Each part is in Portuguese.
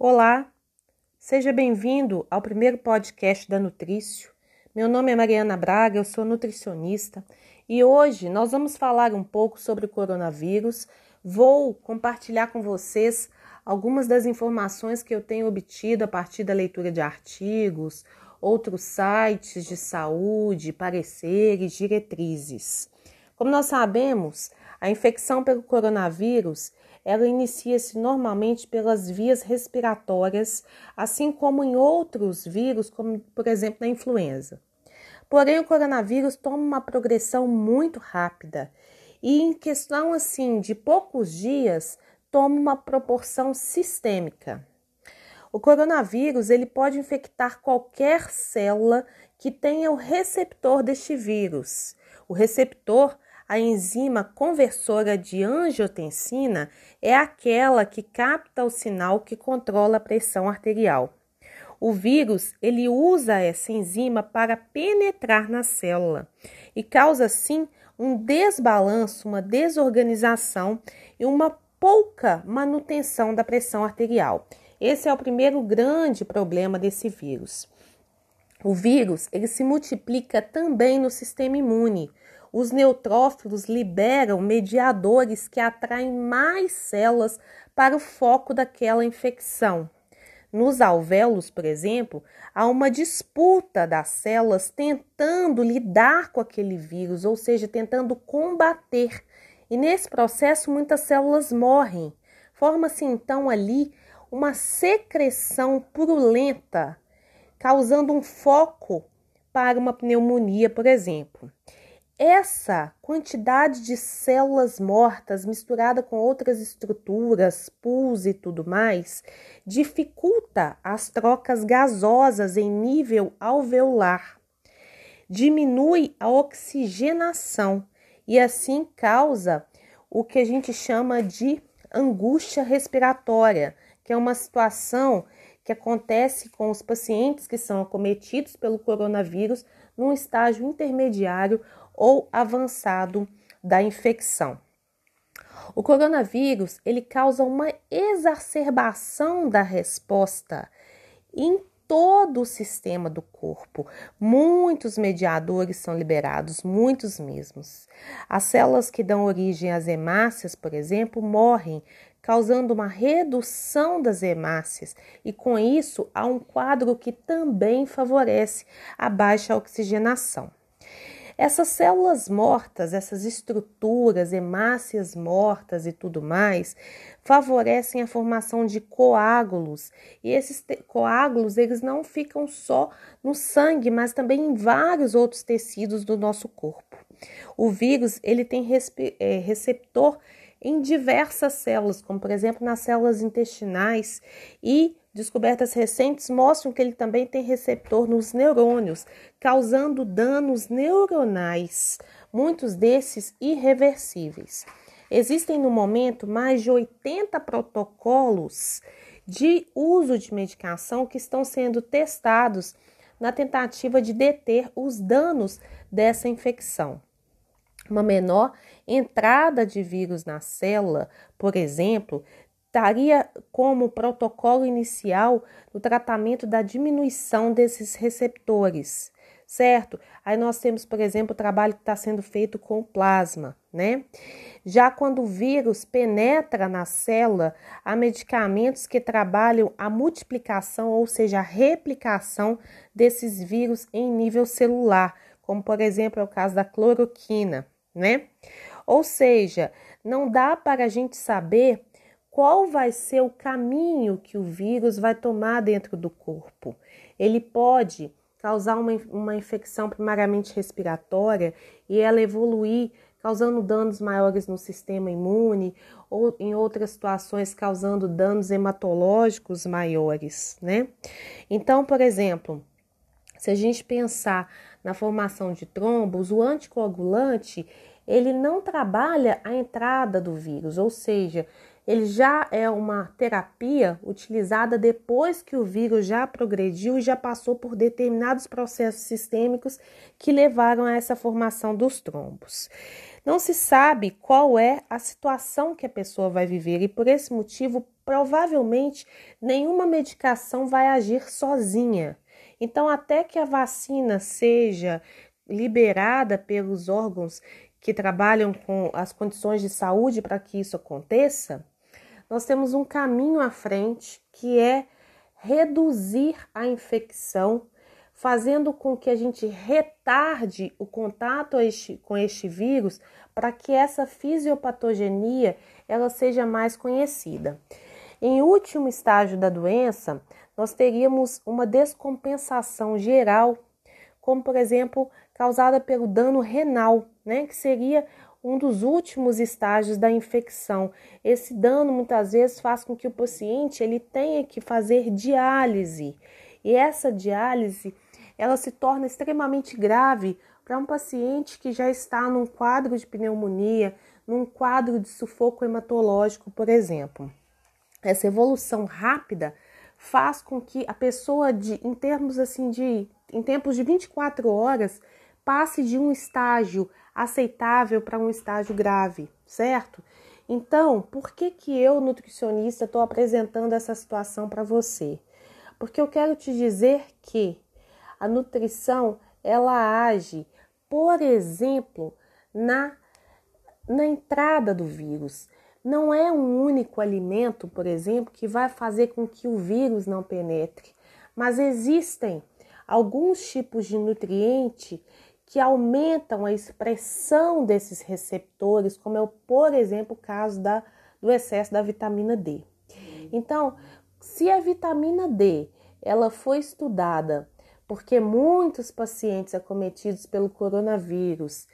Olá, seja bem-vindo ao primeiro podcast da Nutrício. Meu nome é Mariana Braga, eu sou nutricionista e hoje nós vamos falar um pouco sobre o coronavírus. Vou compartilhar com vocês algumas das informações que eu tenho obtido a partir da leitura de artigos, outros sites de saúde, pareceres, diretrizes. Como nós sabemos, a infecção pelo coronavírus ela inicia-se normalmente pelas vias respiratórias, assim como em outros vírus, como por exemplo na influenza. Porém, o coronavírus toma uma progressão muito rápida e, em questão assim de poucos dias, toma uma proporção sistêmica. O coronavírus ele pode infectar qualquer célula que tenha o receptor deste vírus. O receptor a enzima conversora de angiotensina é aquela que capta o sinal que controla a pressão arterial. O vírus ele usa essa enzima para penetrar na célula e causa assim um desbalanço, uma desorganização e uma pouca manutenção da pressão arterial. Esse é o primeiro grande problema desse vírus. O vírus ele se multiplica também no sistema imune, os neutrófilos liberam mediadores que atraem mais células para o foco daquela infecção. Nos alvéolos, por exemplo, há uma disputa das células tentando lidar com aquele vírus, ou seja, tentando combater. E nesse processo, muitas células morrem. Forma-se então ali uma secreção purulenta, causando um foco para uma pneumonia, por exemplo. Essa quantidade de células mortas misturada com outras estruturas, pus e tudo mais, dificulta as trocas gasosas em nível alveolar, diminui a oxigenação e assim causa o que a gente chama de angústia respiratória, que é uma situação que acontece com os pacientes que são acometidos pelo coronavírus num estágio intermediário ou avançado da infecção. O coronavírus ele causa uma exacerbação da resposta em todo o sistema do corpo. Muitos mediadores são liberados, muitos mesmos. As células que dão origem às hemácias, por exemplo, morrem, causando uma redução das hemácias, e com isso há um quadro que também favorece a baixa oxigenação. Essas células mortas, essas estruturas, hemácias mortas e tudo mais, favorecem a formação de coágulos. E esses coágulos, eles não ficam só no sangue, mas também em vários outros tecidos do nosso corpo. O vírus, ele tem é, receptor em diversas células, como por exemplo nas células intestinais e Descobertas recentes mostram que ele também tem receptor nos neurônios, causando danos neuronais, muitos desses irreversíveis. Existem no momento mais de 80 protocolos de uso de medicação que estão sendo testados na tentativa de deter os danos dessa infecção. Uma menor entrada de vírus na célula, por exemplo, estaria como protocolo inicial no tratamento da diminuição desses receptores, certo? Aí nós temos, por exemplo, o trabalho que está sendo feito com plasma, né? Já quando o vírus penetra na célula, há medicamentos que trabalham a multiplicação, ou seja, a replicação desses vírus em nível celular, como por exemplo é o caso da cloroquina, né? Ou seja, não dá para a gente saber qual vai ser o caminho que o vírus vai tomar dentro do corpo. Ele pode causar uma, uma infecção primariamente respiratória e ela evoluir, causando danos maiores no sistema imune, ou em outras situações causando danos hematológicos maiores, né? Então, por exemplo, se a gente pensar na formação de trombos, o anticoagulante ele não trabalha a entrada do vírus, ou seja, ele já é uma terapia utilizada depois que o vírus já progrediu e já passou por determinados processos sistêmicos que levaram a essa formação dos trombos. Não se sabe qual é a situação que a pessoa vai viver e por esse motivo provavelmente nenhuma medicação vai agir sozinha. Então, até que a vacina seja liberada pelos órgãos que trabalham com as condições de saúde para que isso aconteça, nós temos um caminho à frente que é reduzir a infecção, fazendo com que a gente retarde o contato este, com este vírus para que essa fisiopatogenia ela seja mais conhecida. Em último estágio da doença, nós teríamos uma descompensação geral, como por exemplo, causada pelo dano renal, né, que seria um dos últimos estágios da infecção. Esse dano muitas vezes faz com que o paciente ele tenha que fazer diálise. E essa diálise, ela se torna extremamente grave para um paciente que já está num quadro de pneumonia, num quadro de sufoco hematológico, por exemplo. Essa evolução rápida faz com que a pessoa de em termos assim de em tempos de 24 horas passe de um estágio aceitável para um estágio grave, certo? Então, por que que eu, nutricionista, estou apresentando essa situação para você? Porque eu quero te dizer que a nutrição ela age, por exemplo, na, na entrada do vírus. Não é um único alimento, por exemplo, que vai fazer com que o vírus não penetre, mas existem alguns tipos de nutriente que aumentam a expressão desses receptores, como é, o, por exemplo, o caso da, do excesso da vitamina D. Então, se a vitamina D ela foi estudada porque muitos pacientes acometidos pelo coronavírus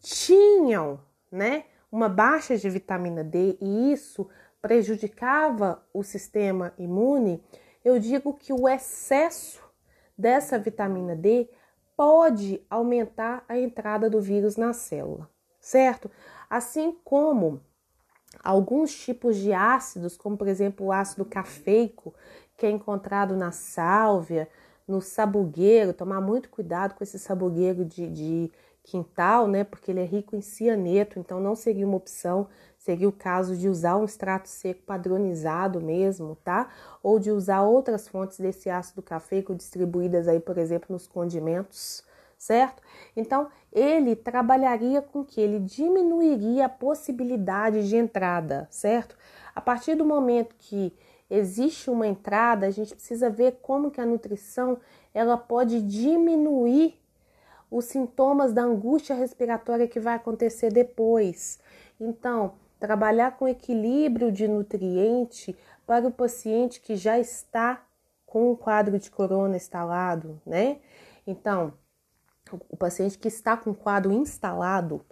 tinham, né, uma baixa de vitamina D e isso prejudicava o sistema imune, eu digo que o excesso dessa vitamina D pode aumentar a entrada do vírus na célula, certo? Assim como alguns tipos de ácidos, como por exemplo o ácido cafeico, que é encontrado na sálvia, no sabugueiro, tomar muito cuidado com esse sabugueiro de, de quintal, né? Porque ele é rico em cianeto, então não seria uma opção. Seria o caso de usar um extrato seco padronizado mesmo, tá? Ou de usar outras fontes desse ácido cafeico distribuídas aí, por exemplo, nos condimentos, certo? Então, ele trabalharia com que ele diminuiria a possibilidade de entrada, certo? A partir do momento que existe uma entrada, a gente precisa ver como que a nutrição ela pode diminuir os sintomas da angústia respiratória que vai acontecer depois. Então, trabalhar com equilíbrio de nutriente para o paciente que já está com um quadro de corona instalado, né? Então, o paciente que está com o quadro instalado,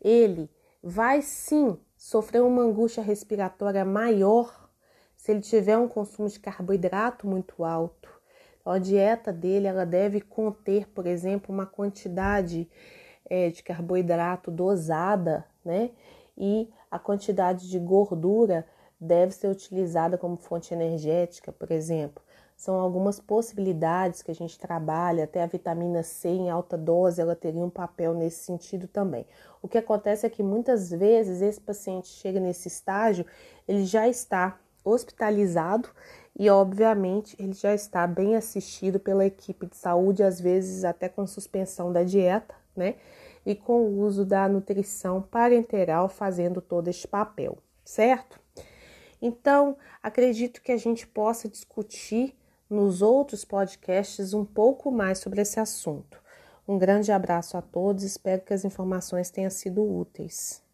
ele vai sim sofrer uma angústia respiratória maior se ele tiver um consumo de carboidrato muito alto a dieta dele ela deve conter, por exemplo, uma quantidade é, de carboidrato dosada, né? E a quantidade de gordura deve ser utilizada como fonte energética, por exemplo. São algumas possibilidades que a gente trabalha, até a vitamina C em alta dose, ela teria um papel nesse sentido também. O que acontece é que muitas vezes esse paciente chega nesse estágio, ele já está hospitalizado e, obviamente, ele já está bem assistido pela equipe de saúde, às vezes até com suspensão da dieta, né? E com o uso da nutrição parenteral fazendo todo este papel, certo? Então, acredito que a gente possa discutir nos outros podcasts um pouco mais sobre esse assunto. Um grande abraço a todos, espero que as informações tenham sido úteis.